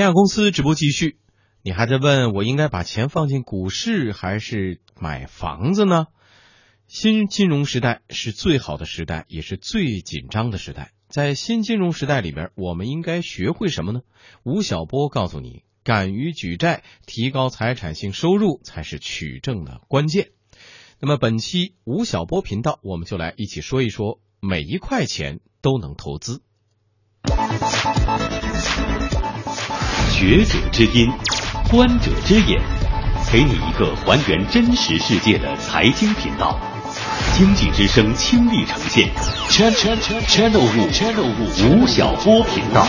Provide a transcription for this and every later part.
天下公司直播继续，你还在问我应该把钱放进股市还是买房子呢？新金融时代是最好的时代，也是最紧张的时代。在新金融时代里边，我们应该学会什么呢？吴晓波告诉你，敢于举债，提高财产性收入才是取证的关键。那么本期吴晓波频道，我们就来一起说一说，每一块钱都能投资。学者之音，观者之眼，给你一个还原真实世界的财经频道。经济之声倾力呈现，channel channel 五 channel 五吴晓波频道。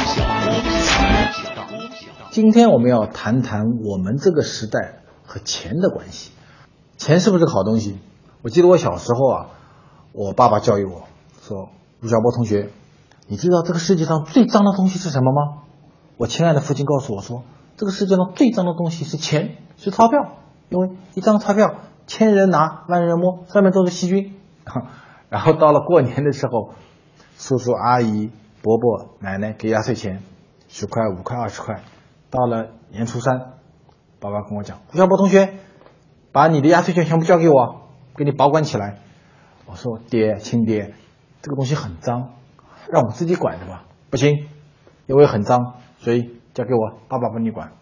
今天我们要谈谈我们这个时代和钱的关系。钱是不是个好东西？我记得我小时候啊，我爸爸教育我说：“吴晓波同学，你知道这个世界上最脏的东西是什么吗？”我亲爱的父亲告诉我说：“这个世界上最脏的东西是钱，是钞票，因为一张钞票千人拿，万人摸，上面都是细菌。”然后到了过年的时候，叔叔阿姨、伯伯、奶奶给压岁钱，十块、五块、二十块。到了年初三，爸爸跟我讲：“胡小波同学，把你的压岁钱全部交给我，给你保管起来。”我说：“爹，亲爹，这个东西很脏，让我自己管着吧。”不行，因为很脏。所以交给我，爸爸帮你管。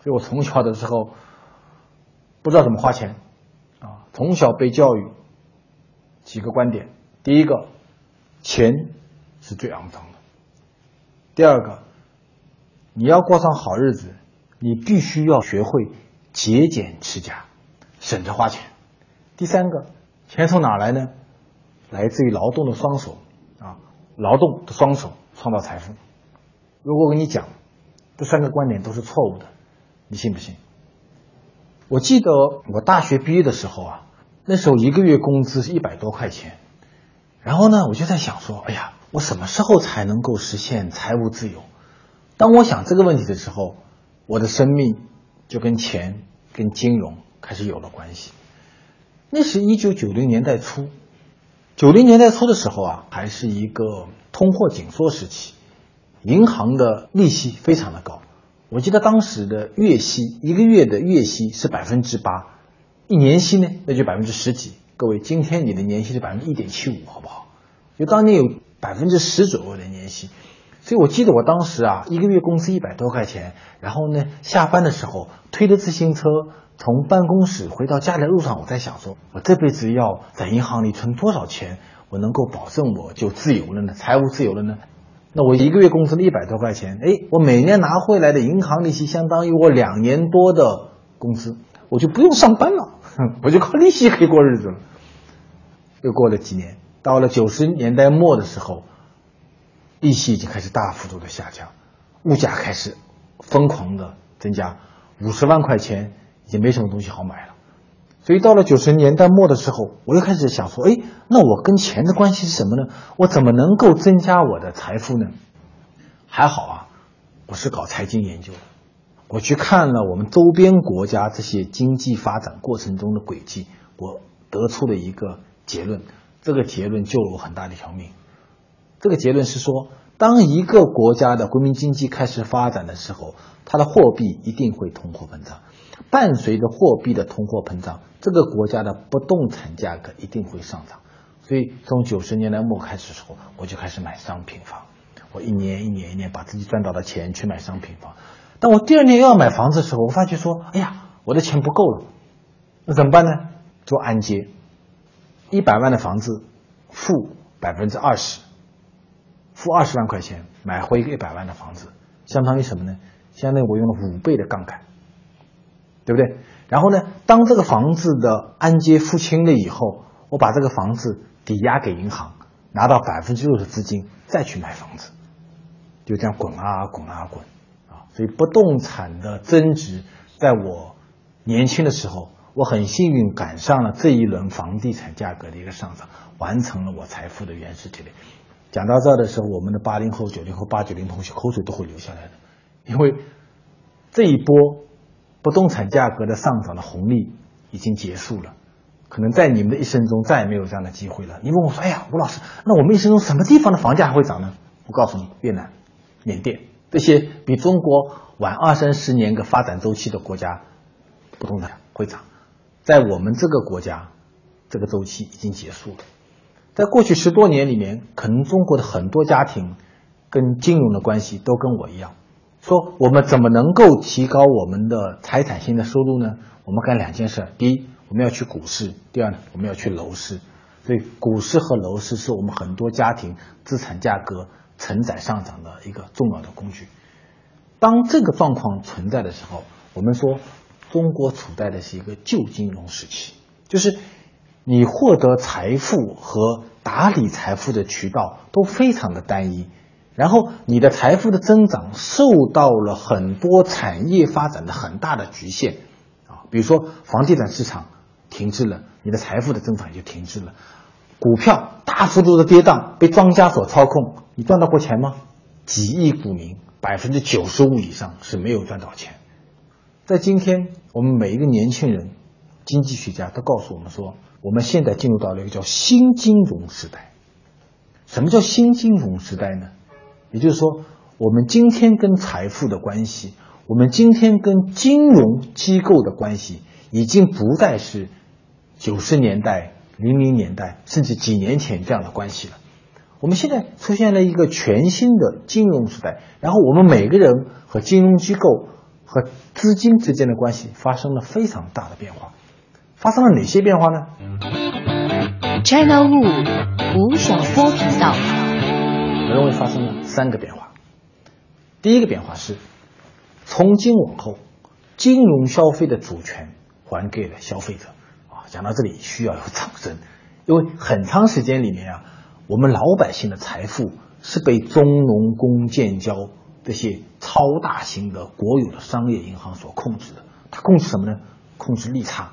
所以我从小的时候不知道怎么花钱啊，从小被教育几个观点：第一个，钱是最肮脏的；第二个，你要过上好日子，你必须要学会节俭持家，省着花钱；第三个，钱从哪来呢？来自于劳动的双手啊，劳动的双手创造财富。如果我跟你讲，这三个观点都是错误的，你信不信？我记得我大学毕业的时候啊，那时候一个月工资是一百多块钱，然后呢，我就在想说，哎呀，我什么时候才能够实现财务自由？当我想这个问题的时候，我的生命就跟钱、跟金融开始有了关系。那是一九九零年代初，九零年代初的时候啊，还是一个通货紧缩时期。银行的利息非常的高，我记得当时的月息一个月的月息是百分之八，一年息呢那就百分之十几。各位，今天你的年息是百分之一点七五，好不好？就当年有百分之十左右的年息，所以我记得我当时啊，一个月工资一百多块钱，然后呢下班的时候推着自行车从办公室回到家的路上，我在想说，我这辈子要在银行里存多少钱，我能够保证我就自由了呢？财务自由了呢？那我一个月工资一百多块钱，哎，我每年拿回来的银行利息相当于我两年多的工资，我就不用上班了，我就靠利息可以过日子了。又过了几年，到了九十年代末的时候，利息已经开始大幅度的下降，物价开始疯狂的增加，五十万块钱已经没什么东西好买了。所以到了九十年代末的时候，我又开始想说，哎，那我跟钱的关系是什么呢？我怎么能够增加我的财富呢？还好啊，我是搞财经研究的，我去看了我们周边国家这些经济发展过程中的轨迹，我得出了一个结论，这个结论救了我很大的一条命。这个结论是说，当一个国家的国民经济开始发展的时候，它的货币一定会通货膨胀。伴随着货币的通货膨胀，这个国家的不动产价格一定会上涨。所以从九十年代末开始的时候，我就开始买商品房。我一年一年一年把自己赚到的钱去买商品房。当我第二年又要买房子的时候，我发觉说，哎呀，我的钱不够了，那怎么办呢？做按揭，一百万的房子，付百分之二十，付二十万块钱买回一个一百万的房子，相当于什么呢？相当于我用了五倍的杠杆。对不对？然后呢？当这个房子的按揭付清了以后，我把这个房子抵押给银行，拿到百分之六的资金，再去买房子，就这样滚啊滚啊滚啊！所以不动产的增值，在我年轻的时候，我很幸运赶上了这一轮房地产价格的一个上涨，完成了我财富的原始积累。讲到这儿的时候，我们的八零后、九零后、八九零同学口水都会流下来的，因为这一波。不动产价格的上涨的红利已经结束了，可能在你们的一生中再也没有这样的机会了。你问我说：“哎呀，吴老师，那我们一生中什么地方的房价还会涨呢？”我告诉你，越南、缅甸这些比中国晚二三十年个发展周期的国家，不动产会涨，在我们这个国家，这个周期已经结束了。在过去十多年里面，可能中国的很多家庭跟金融的关系都跟我一样，说我们怎么能够提高我们的财产性的收入呢？我们干两件事：第一，我们要去股市；第二呢，我们要去楼市。所以，股市和楼市是我们很多家庭资产价格承载上涨的一个重要的工具。当这个状况存在的时候，我们说中国处在的是一个旧金融时期，就是你获得财富和打理财富的渠道都非常的单一，然后你的财富的增长受到了很多产业发展的很大的局限啊，比如说房地产市场停滞了，你的财富的增长也就停滞了。股票大幅度的跌宕，被庄家所操控，你赚到过钱吗？几亿股民，百分之九十五以上是没有赚到钱。在今天，我们每一个年轻人，经济学家都告诉我们说，我们现在进入到了一个叫新金融时代。什么叫新金融时代呢？也就是说，我们今天跟财富的关系，我们今天跟金融机构的关系，已经不再是九十年代。零零年代甚至几年前这样的关系了，我们现在出现了一个全新的金融时代，然后我们每个人和金融机构和资金之间的关系发生了非常大的变化，发生了哪些变化呢？China Wu 吴晓波频道，我认为发生了三个变化。第一个变化是，从今往后，金融消费的主权还给了消费者。啊讲到这里需要有掌声，因为很长时间里面啊，我们老百姓的财富是被中农工建交这些超大型的国有的商业银行所控制的。它控制什么呢？控制利差、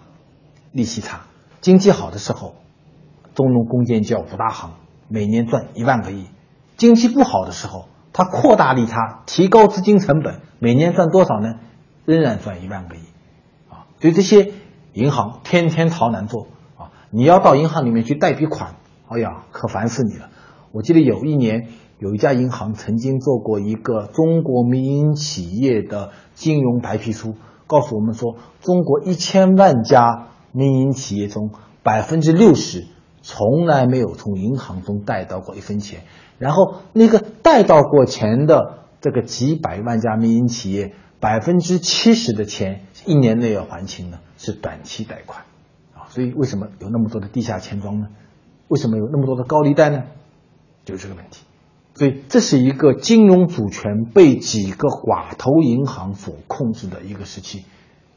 利息差。经济好的时候，中农工建交五大行每年赚一万个亿；经济不好的时候，它扩大利差，提高资金成本，每年赚多少呢？仍然赚一万个亿。啊，所以这些。银行天天逃难做啊！你要到银行里面去贷笔款，哎呀，可烦死你了！我记得有一年，有一家银行曾经做过一个中国民营企业的金融白皮书，告诉我们说，中国一千万家民营企业中，百分之六十从来没有从银行中贷到过一分钱，然后那个贷到过钱的这个几百万家民营企业，百分之七十的钱一年内要还清呢。是短期贷款，啊，所以为什么有那么多的地下钱庄呢？为什么有那么多的高利贷呢？就是这个问题。所以这是一个金融主权被几个寡头银行所控制的一个时期。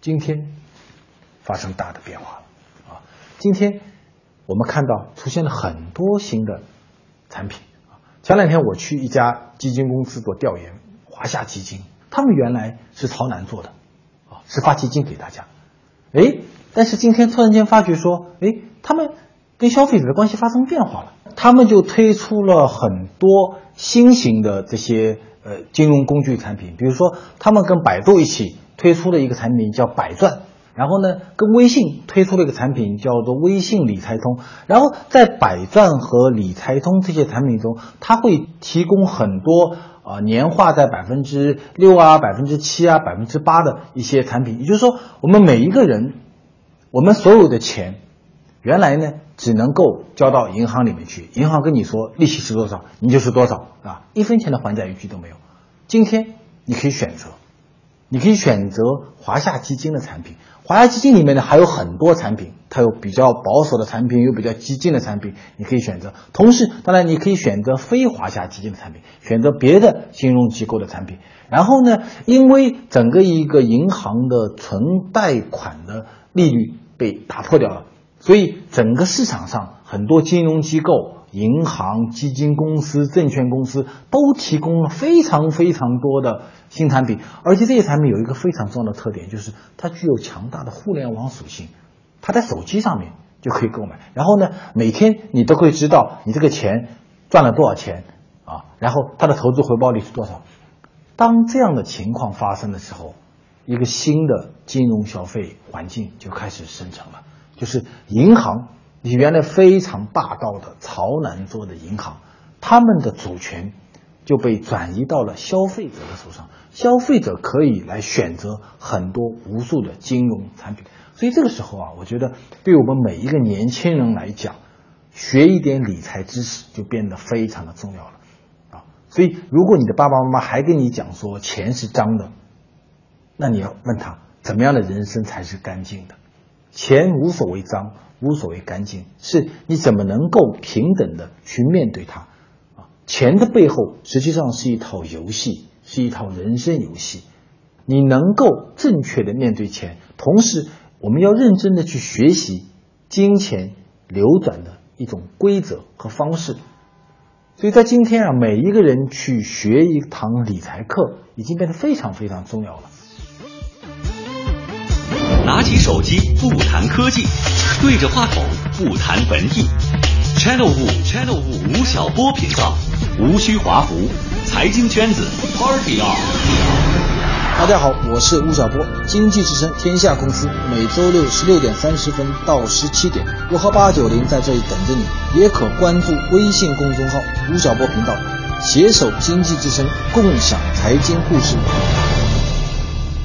今天发生大的变化了，啊，今天我们看到出现了很多新的产品。前两天我去一家基金公司做调研，华夏基金，他们原来是朝南做的，啊，是发基金给大家。哎，但是今天突然间发觉说，哎，他们跟消费者的关系发生变化了，他们就推出了很多新型的这些呃金融工具产品，比如说他们跟百度一起推出了一个产品叫百钻，然后呢跟微信推出了一个产品叫做微信理财通，然后在百赚和理财通这些产品中，它会提供很多。啊，年化在百分之六啊，百分之七啊，百分之八的一些产品，也就是说，我们每一个人，我们所有的钱，原来呢只能够交到银行里面去，银行跟你说利息是多少，你就是多少啊，一分钱的还债余地都没有。今天你可以选择，你可以选择华夏基金的产品。华夏基金里面呢还有很多产品，它有比较保守的产品，有比较激进的产品，你可以选择。同时，当然你可以选择非华夏基金的产品，选择别的金融机构的产品。然后呢，因为整个一个银行的存贷款的利率被打破掉了，所以整个市场上很多金融机构。银行、基金公司、证券公司都提供了非常非常多的新产品，而且这些产品有一个非常重要的特点，就是它具有强大的互联网属性，它在手机上面就可以购买。然后呢，每天你都会知道你这个钱赚了多少钱啊，然后它的投资回报率是多少。当这样的情况发生的时候，一个新的金融消费环境就开始生成了，就是银行。你原来非常霸道的朝南做的银行，他们的主权就被转移到了消费者的手上，消费者可以来选择很多无数的金融产品。所以这个时候啊，我觉得对我们每一个年轻人来讲，学一点理财知识就变得非常的重要了啊。所以如果你的爸爸妈妈还跟你讲说钱是脏的，那你要问他怎么样的人生才是干净的？钱无所谓脏，无所谓干净，是你怎么能够平等的去面对它啊？钱的背后实际上是一套游戏，是一套人生游戏。你能够正确的面对钱，同时。我们要认真的去学习金钱流转的一种规则和方式，所以在今天啊，每一个人去学一堂理财课，已经变得非常非常重要了。拿起手机不谈科技，对着话筒不谈文艺，Channel 五 Channel 五吴晓波频道，无需华服，财经圈子 Party on。大家好，我是吴晓波，经济之声天下公司，每周六十六点三十分到十七点，我和八九零在这里等着你，也可关注微信公众号吴晓波频道，携手经济之声，共享财经故事。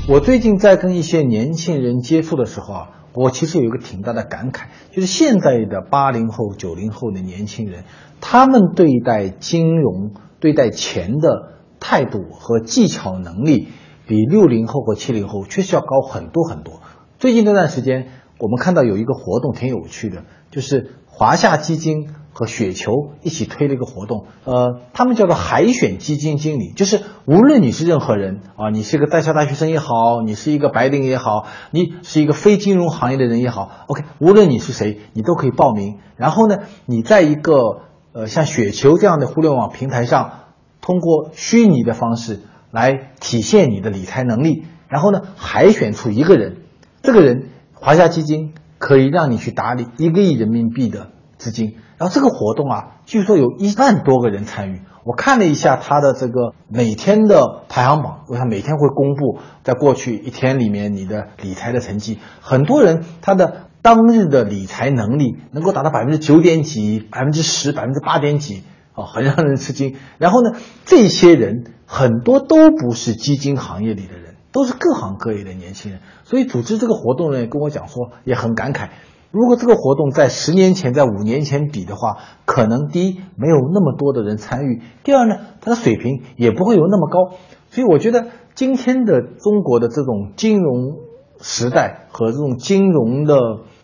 我最近在跟一些年轻人接触的时候啊，我其实有一个挺大的感慨，就是现在的八零后、九零后的年轻人，他们对待金融、对待钱的态度和技巧能力。比六零后和七零后确实要高很多很多。最近这段时间，我们看到有一个活动挺有趣的，就是华夏基金和雪球一起推了一个活动，呃，他们叫做海选基金经理，就是无论你是任何人啊，你是一个在校大学生也好，你是一个白领也好，你是一个非金融行业的人也好，OK，无论你是谁，你都可以报名。然后呢，你在一个呃像雪球这样的互联网平台上，通过虚拟的方式。来体现你的理财能力，然后呢，海选出一个人，这个人华夏基金可以让你去打理一个亿人民币的资金，然后这个活动啊，据说有一万多个人参与。我看了一下他的这个每天的排行榜，我他每天会公布在过去一天里面你的理财的成绩，很多人他的当日的理财能力能够达到百分之九点几、百分之十、百分之八点几。哦，很让人吃惊。然后呢，这些人很多都不是基金行业里的人，都是各行各业的年轻人。所以组织这个活动呢，跟我讲说也很感慨。如果这个活动在十年前、在五年前比的话，可能第一没有那么多的人参与，第二呢，它的水平也不会有那么高。所以我觉得今天的中国的这种金融时代和这种金融的。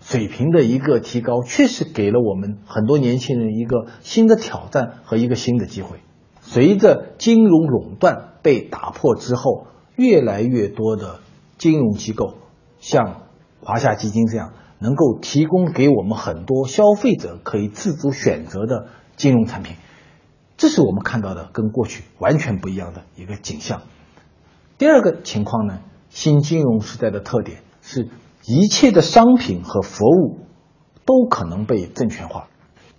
水平的一个提高，确实给了我们很多年轻人一个新的挑战和一个新的机会。随着金融垄断被打破之后，越来越多的金融机构，像华夏基金这样，能够提供给我们很多消费者可以自主选择的金融产品。这是我们看到的跟过去完全不一样的一个景象。第二个情况呢，新金融时代的特点是。一切的商品和服务都可能被证券化。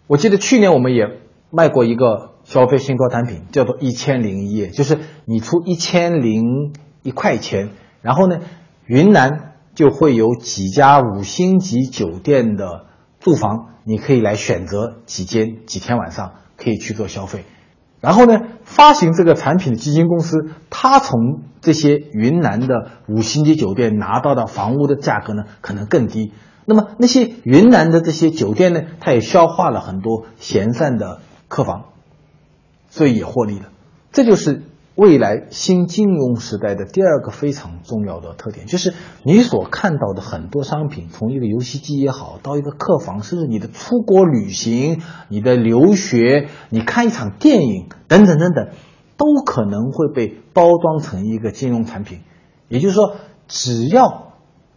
我记得去年我们也卖过一个消费信托产品，叫做一千零一夜，就是你出一千零一块钱，然后呢，云南就会有几家五星级酒店的住房，你可以来选择几间几天晚上可以去做消费。然后呢，发行这个产品的基金公司，它从这些云南的五星级酒店拿到的房屋的价格呢，可能更低。那么那些云南的这些酒店呢，它也消化了很多闲散的客房，所以也获利了。这就是。未来新金融时代的第二个非常重要的特点，就是你所看到的很多商品，从一个游戏机也好，到一个客房，甚至你的出国旅行、你的留学、你看一场电影等等等等，都可能会被包装成一个金融产品。也就是说，只要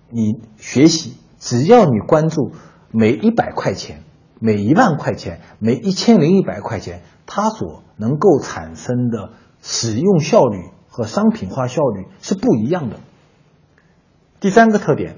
你学习，只要你关注每一百块钱、每一万块钱、每一千零一百块钱，它所能够产生的。使用效率和商品化效率是不一样的。第三个特点，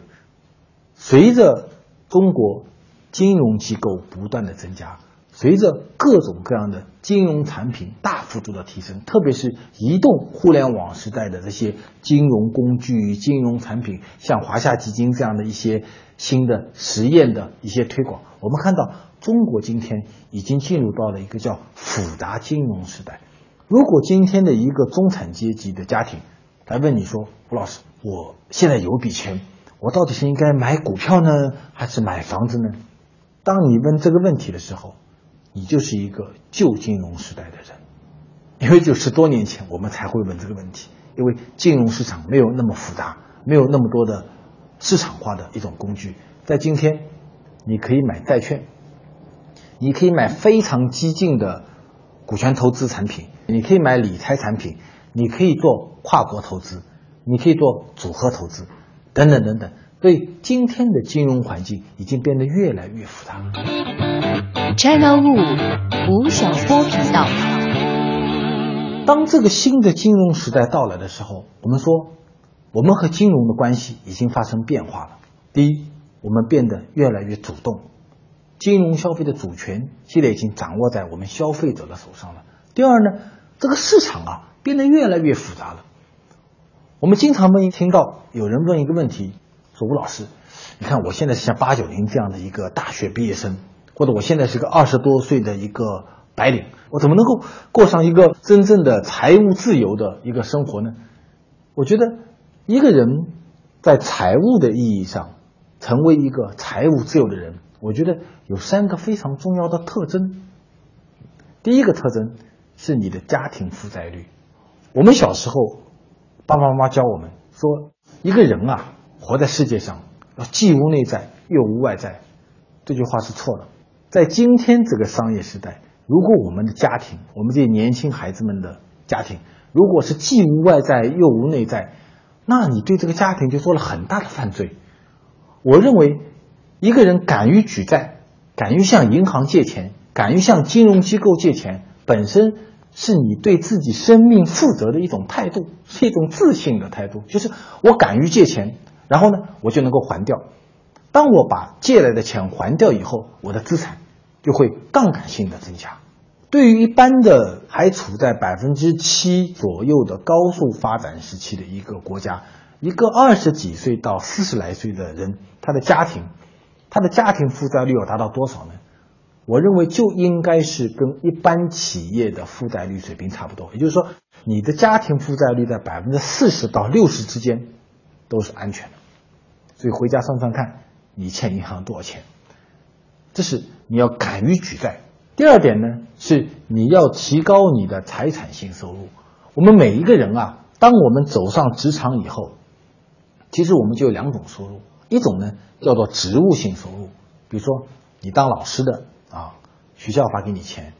随着中国金融机构不断的增加，随着各种各样的金融产品大幅度的提升，特别是移动互联网时代的这些金融工具、金融产品，像华夏基金这样的一些新的实验的一些推广，我们看到中国今天已经进入到了一个叫复杂金融时代。如果今天的一个中产阶级的家庭来问你说，吴老师，我现在有笔钱，我到底是应该买股票呢，还是买房子呢？当你问这个问题的时候，你就是一个旧金融时代的人，因为就十多年前我们才会问这个问题，因为金融市场没有那么复杂，没有那么多的市场化的一种工具。在今天，你可以买债券，你可以买非常激进的股权投资产品，你可以买理财产品，你可以做跨国投资，你可以做组合投资，等等等等。所以今天的金融环境已经变得越来越复杂。China Wu 吴晓波频道。当这个新的金融时代到来的时候，我们说，我们和金融的关系已经发生变化了。第一，我们变得越来越主动，金融消费的主权现在已经掌握在我们消费者的手上了。第二呢，这个市场啊变得越来越复杂了。我们经常问听到有人问一个问题，说吴老师，你看我现在是像八九零这样的一个大学毕业生，或者我现在是个二十多岁的一个白领，我怎么能够过上一个真正的财务自由的一个生活呢？我觉得一个人在财务的意义上成为一个财务自由的人，我觉得有三个非常重要的特征。第一个特征是你的家庭负债率。我们小时候，爸爸妈妈教我们说，一个人啊，活在世界上要既无内在又无外在，这句话是错的。在今天这个商业时代，如果我们的家庭，我们这些年轻孩子们的家庭，如果是既无外在又无内在，那你对这个家庭就做了很大的犯罪。我认为，一个人敢于举债，敢于向银行借钱，敢于向金融机构借钱，本身是你对自己生命负责的一种态度，是一种自信的态度。就是我敢于借钱，然后呢，我就能够还掉。当我把借来的钱还掉以后，我的资产就会杠杆性的增加。对于一般的还处在百分之七左右的高速发展时期的一个国家，一个二十几岁到四十来岁的人，他的家庭，他的家庭负债率要达到多少呢？我认为就应该是跟一般企业的负债率水平差不多，也就是说，你的家庭负债率在百分之四十到六十之间都是安全的。所以回家算算看，你欠银行多少钱？这是你要敢于举债。第二点呢，是你要提高你的财产性收入。我们每一个人啊，当我们走上职场以后，其实我们就有两种收入，一种呢叫做职务性收入，比如说你当老师的啊，学校发给你钱；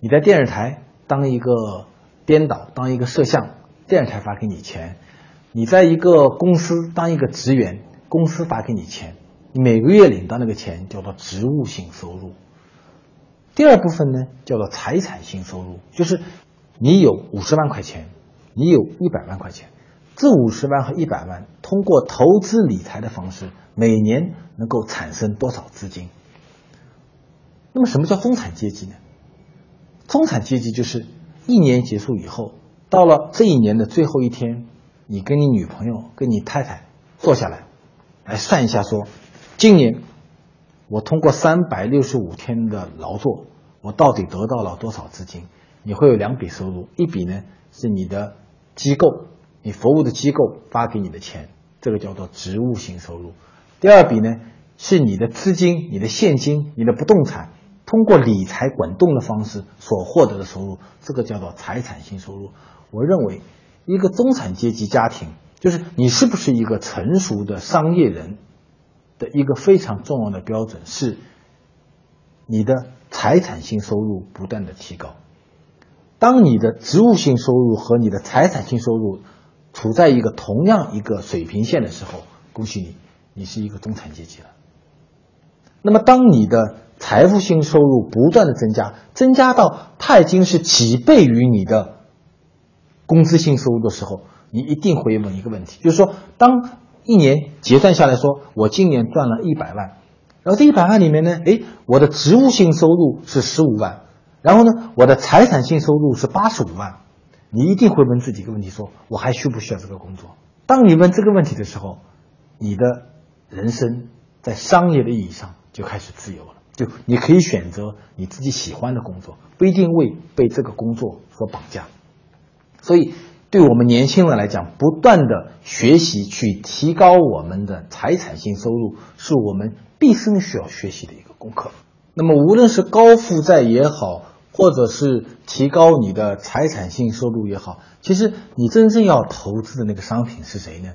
你在电视台当一个编导，当一个摄像，电视台发给你钱；你在一个公司当一个职员，公司发给你钱，每个月领到那个钱叫做职务性收入。第二部分呢，叫做财产性收入，就是你有五十万块钱，你有一百万块钱，这五十万和一百万通过投资理财的方式，每年能够产生多少资金？那么什么叫中产阶级呢？中产阶级就是一年结束以后，到了这一年的最后一天，你跟你女朋友、跟你太太坐下来，来算一下说，今年。我通过三百六十五天的劳作，我到底得到了多少资金？你会有两笔收入，一笔呢是你的机构，你服务的机构发给你的钱，这个叫做职务性收入；第二笔呢是你的资金、你的现金、你的不动产通过理财滚动的方式所获得的收入，这个叫做财产性收入。我认为，一个中产阶级家庭，就是你是不是一个成熟的商业人？的一个非常重要的标准是，你的财产性收入不断的提高。当你的职务性收入和你的财产性收入处在一个同样一个水平线的时候，恭喜你，你是一个中产阶级了。那么，当你的财富性收入不断的增加，增加到它已经是几倍于你的工资性收入的时候，你一定会问一个问题，就是说，当一年结算下来说，我今年赚了一百万，然后这一百万里面呢，哎，我的职务性收入是十五万，然后呢，我的财产性收入是八十五万，你一定会问自己一个问题：说我还需不需要这个工作？当你问这个问题的时候，你的人生在商业的意义上就开始自由了。就你可以选择你自己喜欢的工作，不一定为被这个工作所绑架。所以，对我们年轻人来讲，不断的学习去提高我们的财产性收入，是我们毕生需要学习的一个功课。那么，无论是高负债也好，或者是提高你的财产性收入也好，其实你真正要投资的那个商品是谁呢？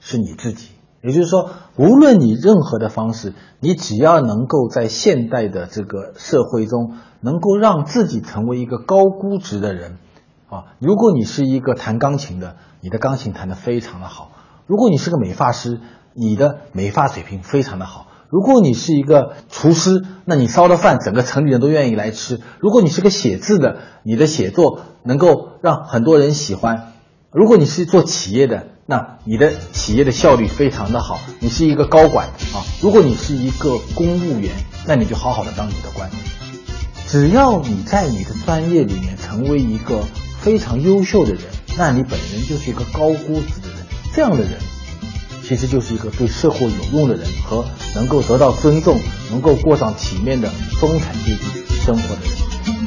是你自己。也就是说，无论你任何的方式，你只要能够在现代的这个社会中，能够让自己成为一个高估值的人，啊，如果你是一个弹钢琴的，你的钢琴弹得非常的好；如果你是个美发师，你的美发水平非常的好；如果你是一个厨师，那你烧的饭整个城里人都愿意来吃；如果你是个写字的，你的写作能够让很多人喜欢；如果你是做企业的，那你的企业的效率非常的好，你是一个高管啊。如果你是一个公务员，那你就好好的当你的官。只要你在你的专业里面成为一个非常优秀的人，那你本人就是一个高估值的人。这样的人，其实就是一个对社会有用的人和能够得到尊重、能够过上体面的中产阶级生活的人。